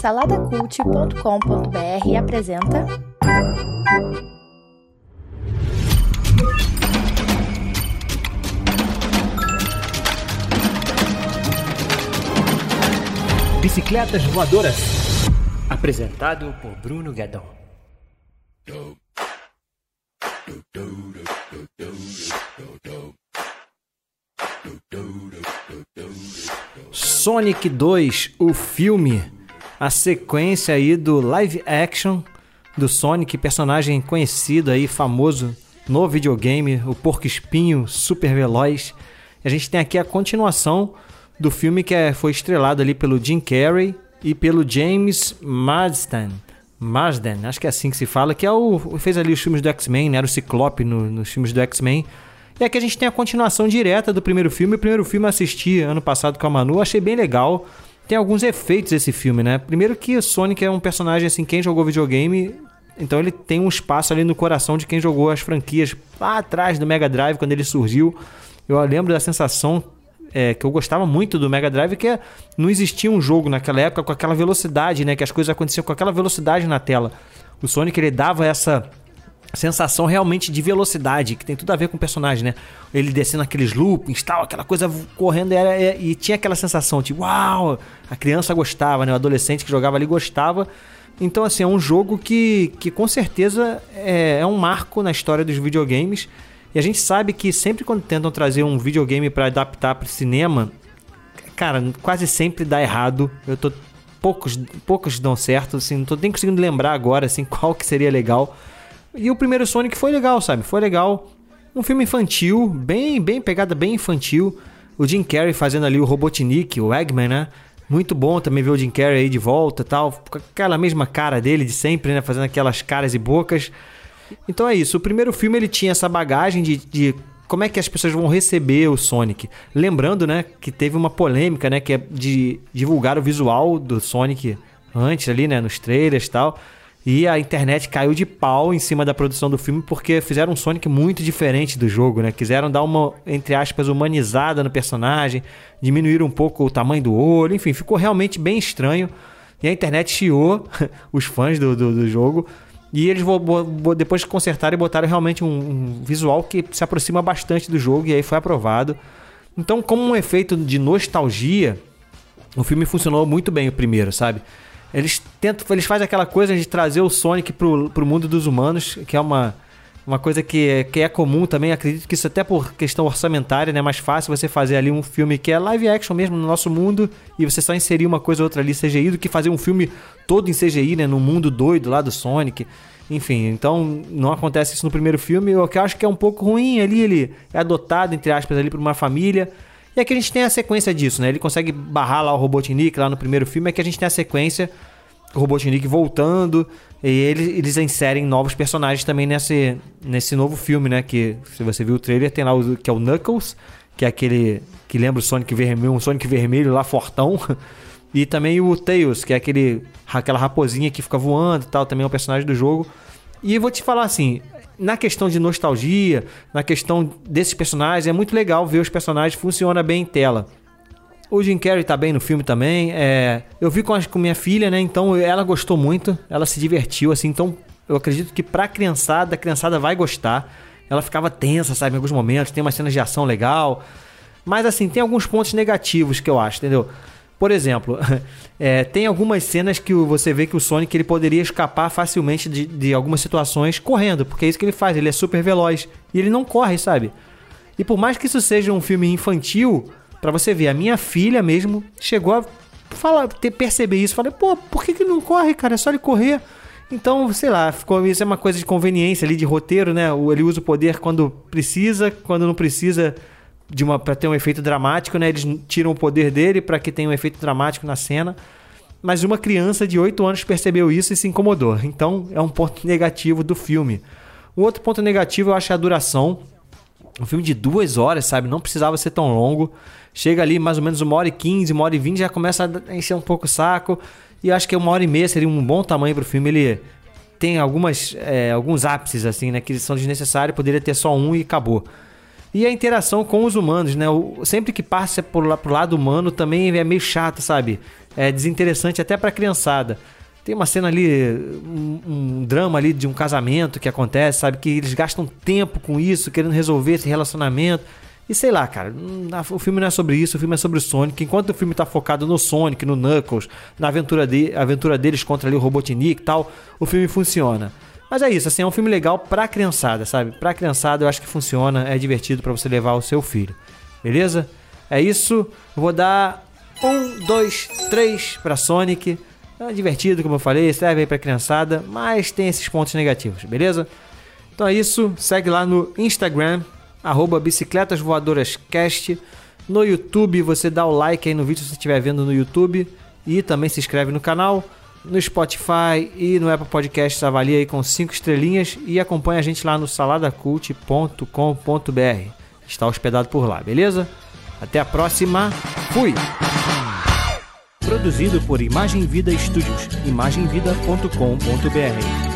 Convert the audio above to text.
Saladacult.com.br apresenta. Bicicletas Voadoras. Apresentado por Bruno Guedon. Sonic 2, o filme, a sequência aí do live action do Sonic, personagem conhecido aí, famoso no videogame, o porco espinho super veloz. A gente tem aqui a continuação do filme que é, foi estrelado ali pelo Jim Carrey e pelo James Marsden. Marsden, acho que é assim que se fala, que é o fez ali os filmes do X-Men, né? Era o Ciclope no, nos filmes do X-Men. E aqui a gente tem a continuação direta do primeiro filme. O primeiro filme eu assisti ano passado com a Manu, achei bem legal. Tem alguns efeitos esse filme, né? Primeiro que Sonic é um personagem assim, quem jogou videogame, então ele tem um espaço ali no coração de quem jogou as franquias lá atrás do Mega Drive quando ele surgiu. Eu lembro da sensação é, que eu gostava muito do Mega Drive, que é, não existia um jogo naquela época com aquela velocidade, né? Que as coisas aconteciam com aquela velocidade na tela. O Sonic ele dava essa sensação realmente de velocidade, que tem tudo a ver com o personagem, né? Ele descendo aqueles loopings, tal, aquela coisa correndo era, era, e tinha aquela sensação de uau, a criança gostava, né? O adolescente que jogava ali gostava. Então, assim, é um jogo que, que com certeza é, é um marco na história dos videogames. E a gente sabe que sempre quando tentam trazer um videogame para adaptar para cinema, cara, quase sempre dá errado. Eu tô poucos poucos dão certo, assim, não tô nem conseguindo lembrar agora assim qual que seria legal. E o primeiro Sonic foi legal, sabe? Foi legal. Um filme infantil, bem bem pegada bem infantil. O Jim Carrey fazendo ali o Robotnik, o Eggman, né? Muito bom também ver o Jim Carrey aí de volta, tal, com aquela mesma cara dele de sempre, né, fazendo aquelas caras e bocas. Então é isso. O primeiro filme ele tinha essa bagagem de, de como é que as pessoas vão receber o Sonic. Lembrando, né, que teve uma polêmica, né, que é de divulgar o visual do Sonic antes ali, né, nos trailers e tal. E a internet caiu de pau em cima da produção do filme porque fizeram um Sonic muito diferente do jogo, né? Quiseram dar uma, entre aspas, humanizada no personagem, diminuir um pouco o tamanho do olho, enfim, ficou realmente bem estranho. E a internet chiou os fãs do, do, do jogo. E eles depois consertaram e botaram realmente um, um, visual que se aproxima bastante do jogo e aí foi aprovado. Então, como um efeito de nostalgia, o filme funcionou muito bem o primeiro, sabe? Eles tentam, eles fazem aquela coisa de trazer o Sonic pro, pro mundo dos humanos, que é uma, uma coisa que é, que é comum também. Acredito que isso até por questão orçamentária, né? É mais fácil você fazer ali um filme que é live action mesmo no nosso mundo e você só inserir uma coisa ou outra ali CGI do que fazer um filme todo em CGI, né? No mundo doido lá do Sonic. Enfim, então não acontece isso no primeiro filme. O que eu acho que é um pouco ruim ali, ele é adotado, entre aspas, ali por uma família. E aqui a gente tem a sequência disso, né? Ele consegue barrar lá o Robotnik lá no primeiro filme, é que a gente tem a sequência, o Robotnik voltando, e eles, eles inserem novos personagens também nesse, nesse novo filme, né? Que se você viu o trailer, tem lá o que é o Knuckles, que é aquele que lembra o Sonic vermelho, um Sonic vermelho lá fortão. E também o Tails, que é aquele aquela raposinha que fica voando e tal, também é um personagem do jogo. E vou te falar assim, na questão de nostalgia, na questão desses personagens, é muito legal ver os personagens funciona bem em tela. O Jim Carrey tá bem no filme também. É, eu vi com, a, com minha filha, né? Então ela gostou muito, ela se divertiu, assim. Então eu acredito que pra criançada, a criançada vai gostar. Ela ficava tensa, sabe, em alguns momentos. Tem umas cenas de ação legal. Mas assim, tem alguns pontos negativos que eu acho, entendeu? Por exemplo, é, tem algumas cenas que você vê que o Sonic ele poderia escapar facilmente de, de algumas situações correndo, porque é isso que ele faz, ele é super veloz. E ele não corre, sabe? E por mais que isso seja um filme infantil, para você ver, a minha filha mesmo chegou a falar, ter, perceber isso. Falei, pô, por que, que não corre, cara? É só ele correr. Então, sei lá, ficou, isso é uma coisa de conveniência ali, de roteiro, né? Ele usa o poder quando precisa, quando não precisa, de uma para ter um efeito dramático, né? Eles tiram o poder dele para que tenha um efeito dramático na cena. Mas uma criança de 8 anos percebeu isso e se incomodou. Então, é um ponto negativo do filme. O outro ponto negativo eu acho a duração. Um filme de duas horas, sabe? Não precisava ser tão longo. Chega ali mais ou menos uma hora e quinze, uma hora e vinte, já começa a encher um pouco o saco. E acho que uma hora e meia seria um bom tamanho para o filme. Ele tem algumas, é, alguns ápices, assim, né? Que são desnecessários. Poderia ter só um e acabou. E a interação com os humanos, né? O, sempre que passa por, pro lado humano também é meio chato, sabe? é desinteressante até pra criançada. Tem uma cena ali, um, um, drama ali de um casamento que acontece, sabe? Que eles gastam tempo com isso, querendo resolver esse relacionamento. E sei lá, cara, o filme não é sobre isso, o filme é sobre o Sonic. Enquanto o filme tá focado no Sonic, no Knuckles, na aventura, de, aventura deles contra ali o Robotnik e tal, o filme funciona. Mas é isso, assim, é um filme legal pra criançada, sabe? Pra criançada eu acho que funciona, é divertido para você levar o seu filho. Beleza? É isso. Vou dar um, dois, três pra Sonic. É divertido, como eu falei, serve aí pra criançada, mas tem esses pontos negativos, beleza? Então é isso, segue lá no Instagram, arroba Bicicletas Voadoras Cast. No YouTube, você dá o like aí no vídeo se você estiver vendo no YouTube. E também se inscreve no canal no Spotify e no Apple Podcasts, avalia aí com 5 estrelinhas e acompanha a gente lá no saladacult.com.br. Está hospedado por lá, beleza? Até a próxima. Fui! Produzido por Imagem Vida Studios, imagemvida.com.br.